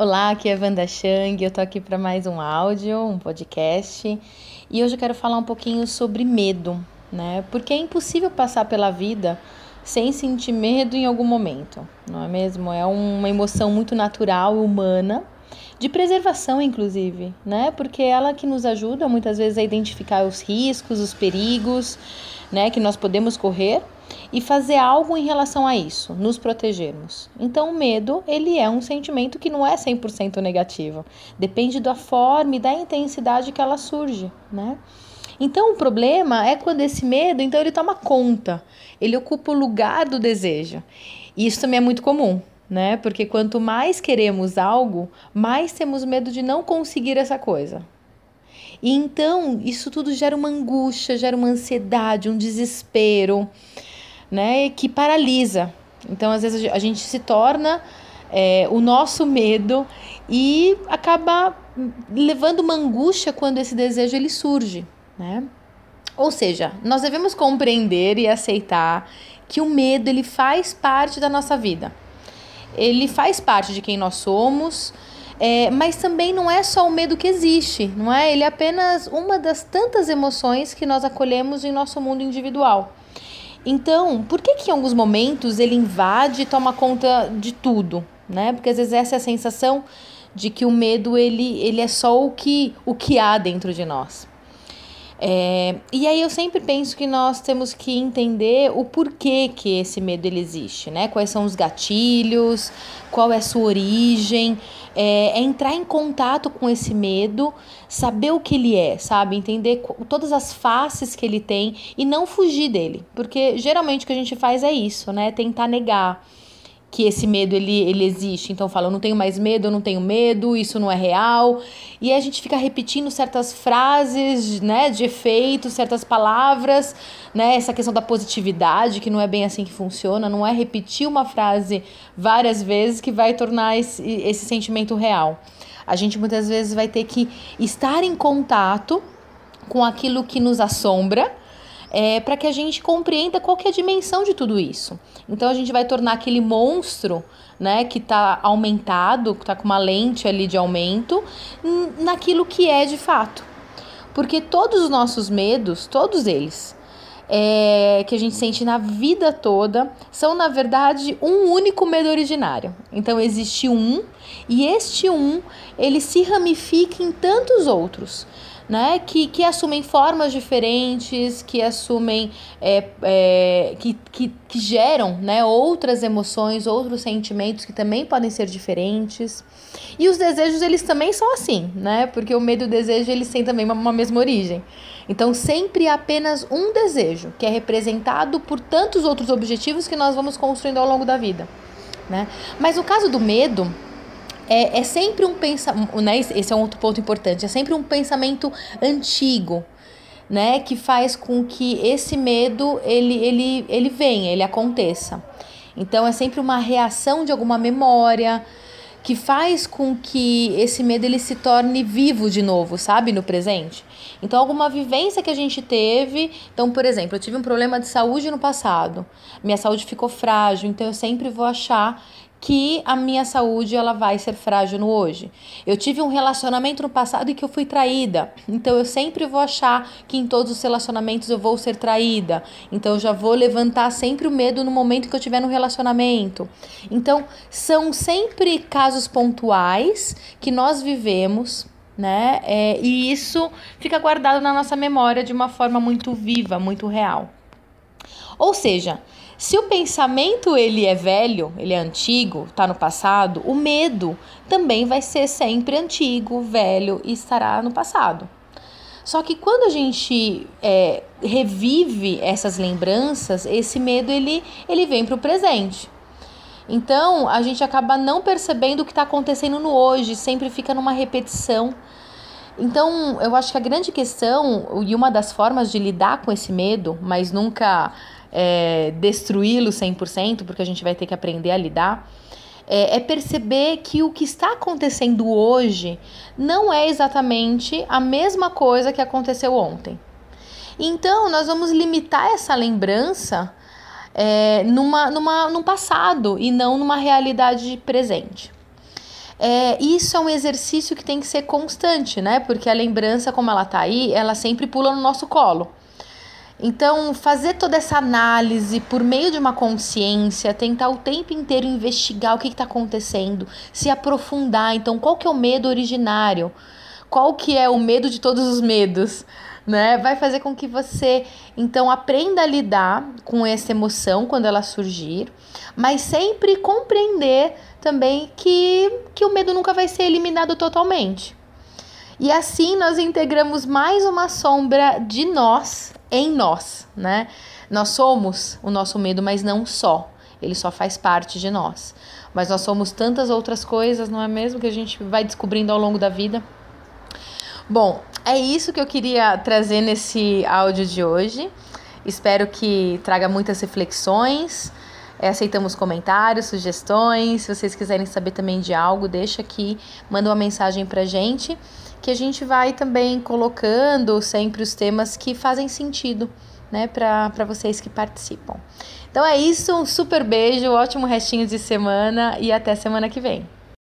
Olá, aqui é Wanda Chang, eu tô aqui para mais um áudio, um podcast, e hoje eu quero falar um pouquinho sobre medo, né? Porque é impossível passar pela vida sem sentir medo em algum momento, não é mesmo? É uma emoção muito natural, humana, de preservação, inclusive, né? Porque é ela que nos ajuda muitas vezes a identificar os riscos, os perigos, né, que nós podemos correr e fazer algo em relação a isso, nos protegermos. Então, o medo, ele é um sentimento que não é 100% negativo. Depende da forma e da intensidade que ela surge, né? Então, o problema é quando esse medo, então ele toma conta, ele ocupa o lugar do desejo. E isso também é muito comum, né? Porque quanto mais queremos algo, mais temos medo de não conseguir essa coisa. E então, isso tudo gera uma angústia, gera uma ansiedade, um desespero né, que paralisa. Então, às vezes, a gente se torna é, o nosso medo e acaba levando uma angústia quando esse desejo ele surge, né? Ou seja, nós devemos compreender e aceitar que o medo ele faz parte da nossa vida. Ele faz parte de quem nós somos, é, mas também não é só o medo que existe, não é? Ele é apenas uma das tantas emoções que nós acolhemos em nosso mundo individual. Então, por que que em alguns momentos ele invade e toma conta de tudo, né? Porque às vezes essa é a sensação de que o medo ele, ele é só o que, o que há dentro de nós. É, e aí eu sempre penso que nós temos que entender o porquê que esse medo ele existe, né? Quais são os gatilhos, qual é a sua origem, é, é entrar em contato com esse medo, saber o que ele é, sabe? Entender todas as faces que ele tem e não fugir dele, porque geralmente o que a gente faz é isso, né? Tentar negar que esse medo ele, ele existe. Então fala, eu não tenho mais medo, eu não tenho medo, isso não é real. E a gente fica repetindo certas frases, né, de efeito, certas palavras, né, essa questão da positividade, que não é bem assim que funciona, não é repetir uma frase várias vezes que vai tornar esse, esse sentimento real. A gente muitas vezes vai ter que estar em contato com aquilo que nos assombra, é, para que a gente compreenda qual que é a dimensão de tudo isso. Então a gente vai tornar aquele monstro, né, que está aumentado, que está com uma lente ali de aumento, naquilo que é de fato. Porque todos os nossos medos, todos eles, é, que a gente sente na vida toda são, na verdade, um único medo originário. Então, existe um, e este um, ele se ramifica em tantos outros né? Que, que assumem formas diferentes, que assumem, é, é, que, que, que geram né? outras emoções, outros sentimentos que também podem ser diferentes. E os desejos, eles também são assim, né? Porque o medo e o desejo, eles têm também uma, uma mesma origem. Então, sempre há apenas um desejo, que é representado por tantos outros objetivos que nós vamos construindo ao longo da vida, né? Mas o caso do medo é, é sempre um pensamento, né? Esse é um outro ponto importante, é sempre um pensamento antigo, né? Que faz com que esse medo ele, ele, ele venha, ele aconteça. Então é sempre uma reação de alguma memória que faz com que esse medo ele se torne vivo de novo, sabe, no presente. Então alguma vivência que a gente teve, então por exemplo, eu tive um problema de saúde no passado, minha saúde ficou frágil, então eu sempre vou achar que a minha saúde ela vai ser frágil no hoje. Eu tive um relacionamento no passado em que eu fui traída, então eu sempre vou achar que em todos os relacionamentos eu vou ser traída. Então eu já vou levantar sempre o medo no momento que eu estiver no relacionamento. Então são sempre casos pontuais que nós vivemos. Né? É, e isso fica guardado na nossa memória de uma forma muito viva, muito real. Ou seja, se o pensamento ele é velho, ele é antigo, está no passado, o medo também vai ser sempre antigo, velho e estará no passado. Só que quando a gente é, revive essas lembranças, esse medo ele, ele vem para o presente. Então a gente acaba não percebendo o que está acontecendo no hoje, sempre fica numa repetição. Então eu acho que a grande questão e uma das formas de lidar com esse medo, mas nunca é, destruí-lo 100%, porque a gente vai ter que aprender a lidar, é, é perceber que o que está acontecendo hoje não é exatamente a mesma coisa que aconteceu ontem. Então, nós vamos limitar essa lembrança é, numa, numa, num passado e não numa realidade presente. é, isso é um exercício que tem que ser constante, né? Porque a lembrança, como ela tá aí, ela sempre pula no nosso colo. Então, fazer toda essa análise por meio de uma consciência, tentar o tempo inteiro investigar o que está acontecendo, se aprofundar. Então, qual que é o medo originário? Qual que é o medo de todos os medos? Né? Vai fazer com que você, então, aprenda a lidar com essa emoção quando ela surgir, mas sempre compreender também que, que o medo nunca vai ser eliminado totalmente. E assim nós integramos mais uma sombra de nós em nós, né? Nós somos o nosso medo, mas não só. Ele só faz parte de nós. Mas nós somos tantas outras coisas, não é mesmo? Que a gente vai descobrindo ao longo da vida. Bom, é isso que eu queria trazer nesse áudio de hoje. Espero que traga muitas reflexões. É, aceitamos comentários, sugestões. Se vocês quiserem saber também de algo, deixa aqui, manda uma mensagem pra gente que a gente vai também colocando sempre os temas que fazem sentido, né, para vocês que participam. Então é isso, um super beijo, ótimo restinho de semana e até semana que vem.